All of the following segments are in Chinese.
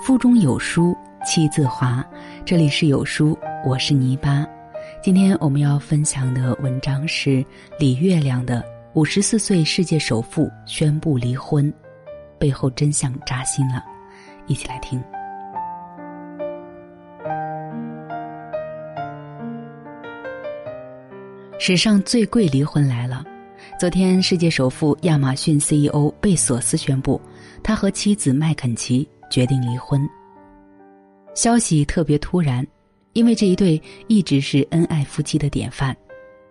腹中有书气自华。这里是有书，我是泥巴。今天我们要分享的文章是李月亮的《五十四岁世界首富宣布离婚》，背后真相扎心了，一起来听。史上最贵离婚来了。昨天，世界首富亚马逊 CEO 贝索斯宣布，他和妻子麦肯齐决定离婚。消息特别突然，因为这一对一直是恩爱夫妻的典范，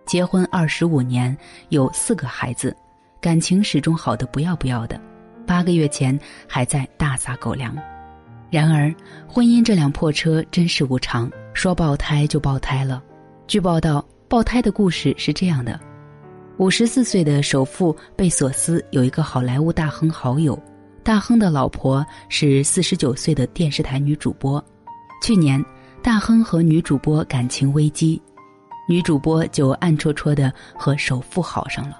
结婚二十五年，有四个孩子，感情始终好的不要不要的。八个月前还在大撒狗粮，然而婚姻这辆破车真是无常，说爆胎就爆胎了。据报道，爆胎的故事是这样的。五十四岁的首富贝索斯有一个好莱坞大亨好友，大亨的老婆是四十九岁的电视台女主播。去年，大亨和女主播感情危机，女主播就暗戳戳的和首富好上了。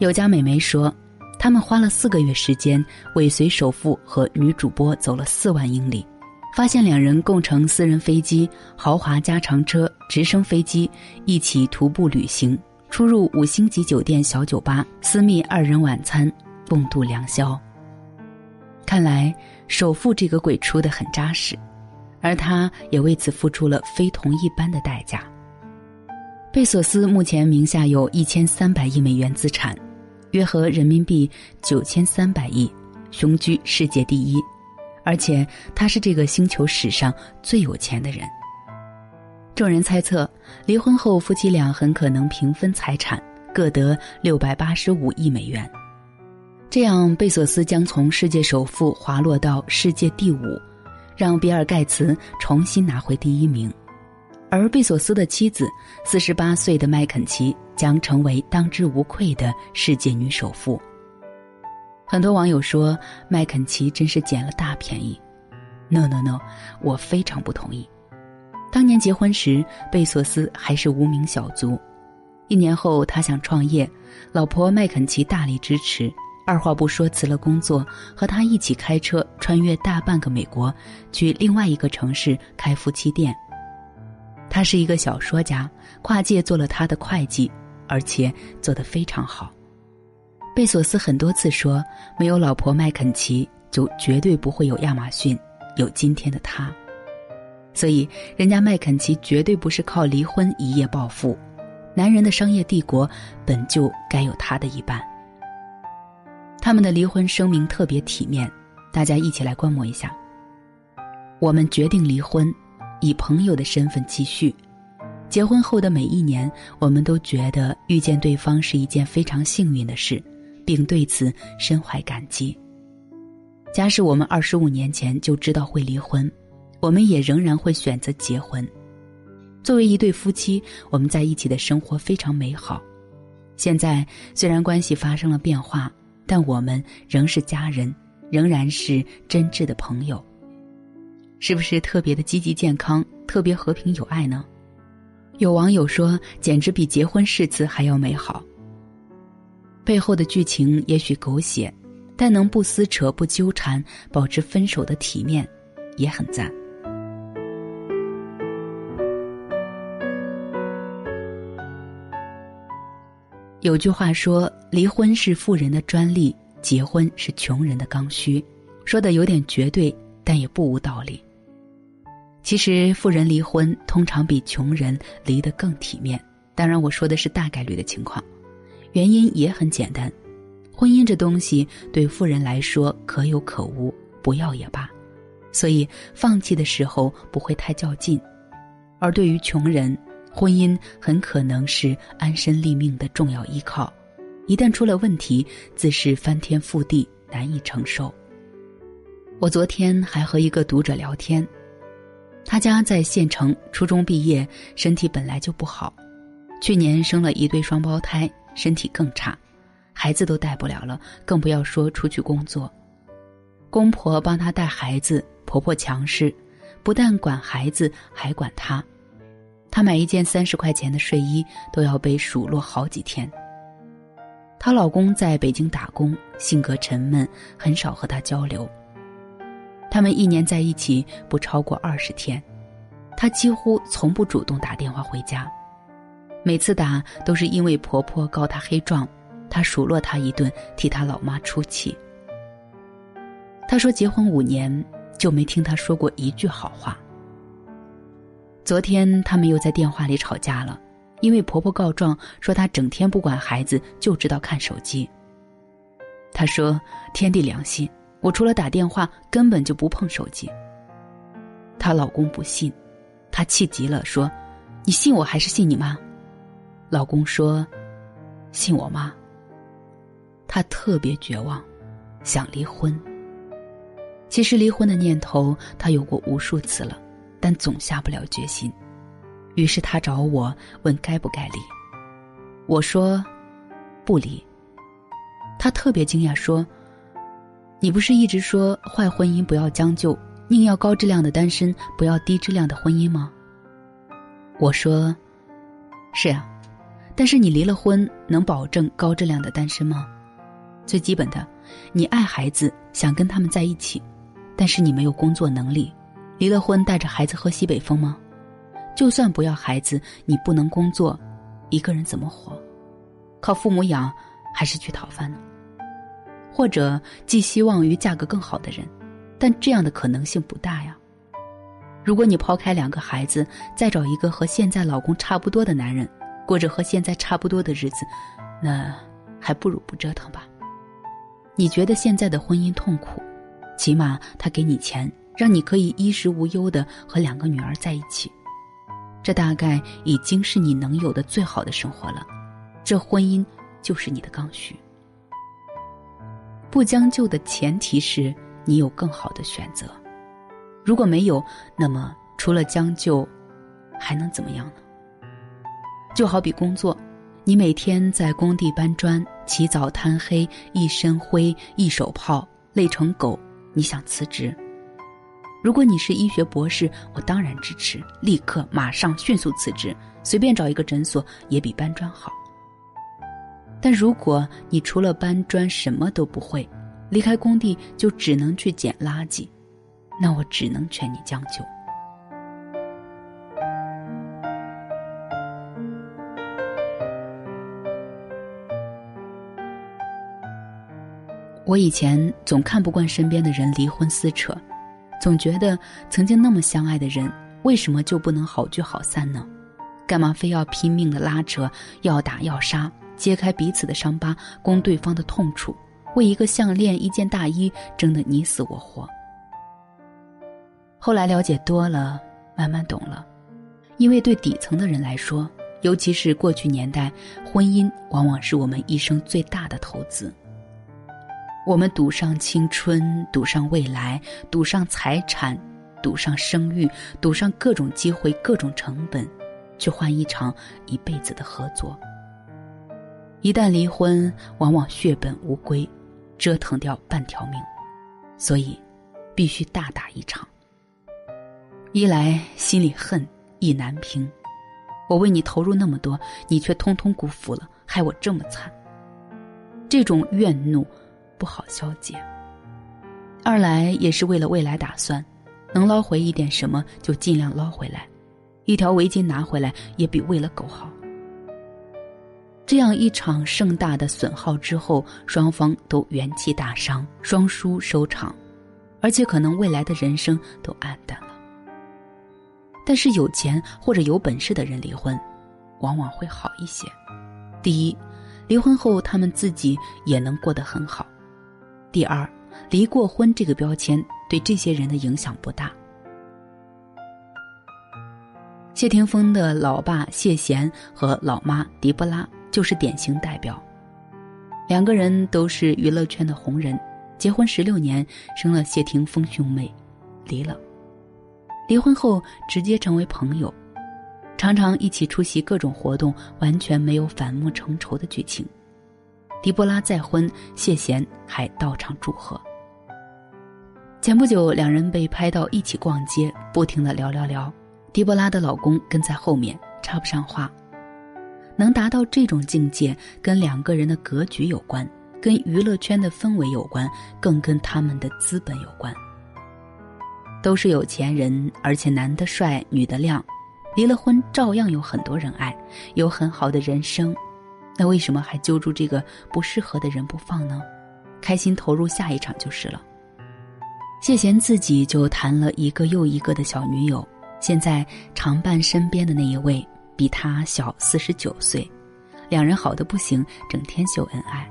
有家美眉说，他们花了四个月时间尾随首富和女主播走了四万英里，发现两人共乘私人飞机、豪华加长车、直升飞机一起徒步旅行。出入五星级酒店、小酒吧、私密二人晚餐，共度良宵。看来首富这个鬼出的很扎实，而他也为此付出了非同一般的代价。贝索斯目前名下有一千三百亿美元资产，约合人民币九千三百亿，雄居世界第一，而且他是这个星球史上最有钱的人。众人猜测，离婚后夫妻俩很可能平分财产，各得六百八十五亿美元。这样，贝索斯将从世界首富滑落到世界第五，让比尔盖茨重新拿回第一名。而贝索斯的妻子，四十八岁的麦肯齐，将成为当之无愧的世界女首富。很多网友说，麦肯齐真是捡了大便宜。No No No，我非常不同意。当年结婚时，贝索斯还是无名小卒。一年后，他想创业，老婆麦肯齐大力支持，二话不说辞了工作，和他一起开车穿越大半个美国，去另外一个城市开夫妻店。他是一个小说家，跨界做了他的会计，而且做得非常好。贝索斯很多次说，没有老婆麦肯齐，就绝对不会有亚马逊，有今天的他。所以，人家麦肯齐绝对不是靠离婚一夜暴富，男人的商业帝国本就该有他的一半。他们的离婚声明特别体面，大家一起来观摩一下。我们决定离婚，以朋友的身份继续。结婚后的每一年，我们都觉得遇见对方是一件非常幸运的事，并对此深怀感激。假使我们二十五年前就知道会离婚。我们也仍然会选择结婚。作为一对夫妻，我们在一起的生活非常美好。现在虽然关系发生了变化，但我们仍是家人，仍然是真挚的朋友。是不是特别的积极健康，特别和平有爱呢？有网友说，简直比结婚誓词还要美好。背后的剧情也许狗血，但能不撕扯、不纠缠，保持分手的体面，也很赞。有句话说：“离婚是富人的专利，结婚是穷人的刚需。”说的有点绝对，但也不无道理。其实，富人离婚通常比穷人离得更体面。当然，我说的是大概率的情况。原因也很简单：婚姻这东西对富人来说可有可无，不要也罢，所以放弃的时候不会太较劲；而对于穷人，婚姻很可能是安身立命的重要依靠，一旦出了问题，自是翻天覆地，难以承受。我昨天还和一个读者聊天，他家在县城，初中毕业，身体本来就不好，去年生了一对双胞胎，身体更差，孩子都带不了了，更不要说出去工作。公婆帮他带孩子，婆婆强势，不但管孩子，还管他。她买一件三十块钱的睡衣都要被数落好几天。她老公在北京打工，性格沉闷，很少和她交流。他们一年在一起不超过二十天，她几乎从不主动打电话回家，每次打都是因为婆婆告她黑状，她数落她一顿，替她老妈出气。她说结婚五年就没听她说过一句好话。昨天他们又在电话里吵架了，因为婆婆告状说她整天不管孩子，就知道看手机。她说：“天地良心。”我除了打电话，根本就不碰手机。她老公不信，她气急了，说：“你信我还是信你妈？”老公说：“信我妈。”她特别绝望，想离婚。其实离婚的念头她有过无数次了，但总下不了决心。于是他找我问该不该离。我说：“不离。”他特别惊讶，说。你不是一直说坏婚姻不要将就，宁要高质量的单身，不要低质量的婚姻吗？我说，是啊，但是你离了婚，能保证高质量的单身吗？最基本的，你爱孩子，想跟他们在一起，但是你没有工作能力，离了婚带着孩子喝西北风吗？就算不要孩子，你不能工作，一个人怎么活？靠父母养，还是去讨饭呢？或者寄希望于嫁个更好的人，但这样的可能性不大呀。如果你抛开两个孩子，再找一个和现在老公差不多的男人，过着和现在差不多的日子，那还不如不折腾吧。你觉得现在的婚姻痛苦，起码他给你钱，让你可以衣食无忧的和两个女儿在一起，这大概已经是你能有的最好的生活了。这婚姻就是你的刚需。不将就的前提是你有更好的选择，如果没有，那么除了将就，还能怎么样呢？就好比工作，你每天在工地搬砖，起早贪黑，一身灰，一手泡，累成狗，你想辞职？如果你是医学博士，我当然支持，立刻马上迅速辞职，随便找一个诊所也比搬砖好。但如果你除了搬砖什么都不会，离开工地就只能去捡垃圾，那我只能劝你将就。我以前总看不惯身边的人离婚撕扯，总觉得曾经那么相爱的人，为什么就不能好聚好散呢？干嘛非要拼命的拉扯，要打要杀？揭开彼此的伤疤，攻对方的痛处，为一个项链、一件大衣争得你死我活。后来了解多了，慢慢懂了，因为对底层的人来说，尤其是过去年代，婚姻往往是我们一生最大的投资。我们赌上青春，赌上未来，赌上财产，赌上声誉，赌上各种机会、各种成本，去换一场一辈子的合作。一旦离婚，往往血本无归，折腾掉半条命，所以必须大打一场。一来心里恨意难平，我为你投入那么多，你却通通辜负了，害我这么惨。这种怨怒不好消解。二来也是为了未来打算，能捞回一点什么就尽量捞回来，一条围巾拿回来也比喂了狗好。这样一场盛大的损耗之后，双方都元气大伤，双输收场，而且可能未来的人生都黯淡了。但是有钱或者有本事的人离婚，往往会好一些。第一，离婚后他们自己也能过得很好；第二，离过婚这个标签对这些人的影响不大。谢霆锋的老爸谢贤和老妈狄波拉。就是典型代表，两个人都是娱乐圈的红人，结婚十六年，生了谢霆锋兄妹，离了。离婚后直接成为朋友，常常一起出席各种活动，完全没有反目成仇的剧情。狄波拉再婚，谢贤还到场祝贺。前不久，两人被拍到一起逛街，不停的聊聊聊，狄波拉的老公跟在后面，插不上话。能达到这种境界，跟两个人的格局有关，跟娱乐圈的氛围有关，更跟他们的资本有关。都是有钱人，而且男的帅，女的靓，离了婚照样有很多人爱，有很好的人生。那为什么还揪住这个不适合的人不放呢？开心投入下一场就是了。谢贤自己就谈了一个又一个的小女友，现在常伴身边的那一位比他小四十九岁，两人好的不行，整天秀恩爱。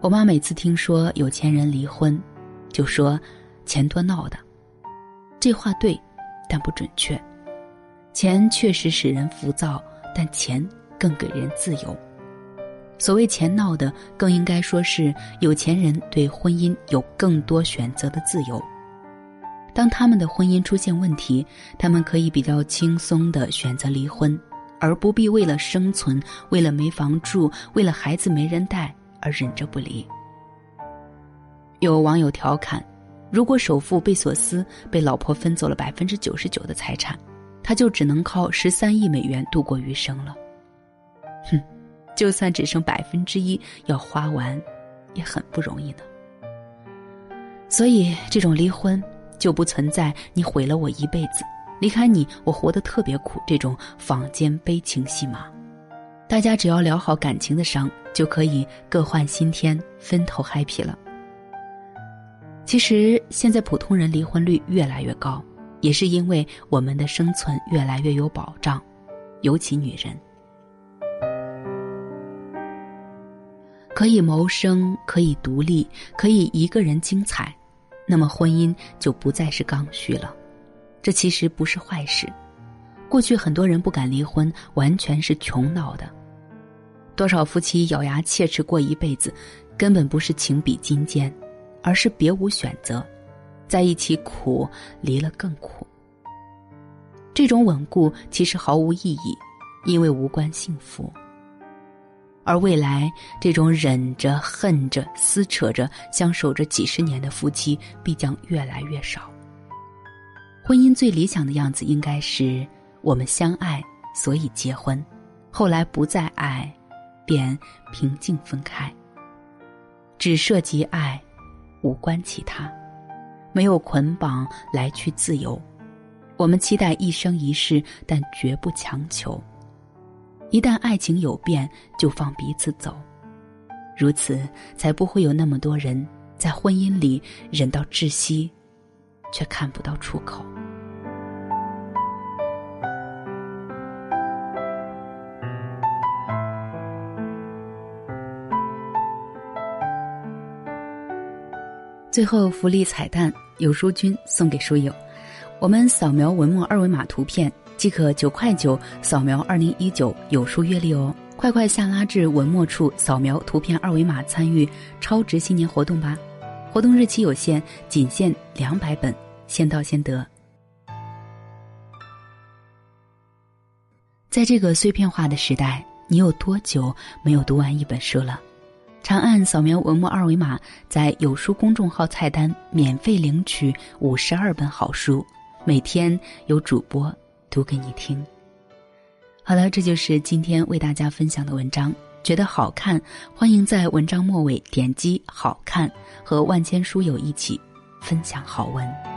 我妈每次听说有钱人离婚，就说钱多闹的。这话对，但不准确。钱确实使人浮躁，但钱更给人自由。所谓钱闹的，更应该说是有钱人对婚姻有更多选择的自由。当他们的婚姻出现问题，他们可以比较轻松的选择离婚，而不必为了生存、为了没房住、为了孩子没人带。而忍着不离。有网友调侃：“如果首富贝索斯被老婆分走了百分之九十九的财产，他就只能靠十三亿美元度过余生了。”哼，就算只剩百分之一要花完，也很不容易呢。所以，这种离婚就不存在“你毁了我一辈子，离开你我活得特别苦”这种坊间悲情戏码。大家只要疗好感情的伤，就可以各换新天，分头 happy 了。其实现在普通人离婚率越来越高，也是因为我们的生存越来越有保障，尤其女人可以谋生，可以独立，可以一个人精彩，那么婚姻就不再是刚需了。这其实不是坏事。过去很多人不敢离婚，完全是穷闹的。多少夫妻咬牙切齿过一辈子，根本不是情比金坚，而是别无选择，在一起苦，离了更苦。这种稳固其实毫无意义，因为无关幸福。而未来，这种忍着、恨着、撕扯着、相守着几十年的夫妻，必将越来越少。婚姻最理想的样子，应该是。我们相爱，所以结婚，后来不再爱，便平静分开。只涉及爱，无关其他，没有捆绑，来去自由。我们期待一生一世，但绝不强求。一旦爱情有变，就放彼此走，如此才不会有那么多人在婚姻里忍到窒息，却看不到出口。最后福利彩蛋，有书君送给书友，我们扫描文末二维码图片即可九块九扫描二零一九有书月历哦！快快下拉至文末处扫描图片二维码参与超值新年活动吧！活动日期有限，仅限两百本，先到先得。在这个碎片化的时代，你有多久没有读完一本书了？长按扫描文末二维码，在有书公众号菜单免费领取五十二本好书，每天有主播读给你听。好了，这就是今天为大家分享的文章。觉得好看，欢迎在文章末尾点击“好看”，和万千书友一起分享好文。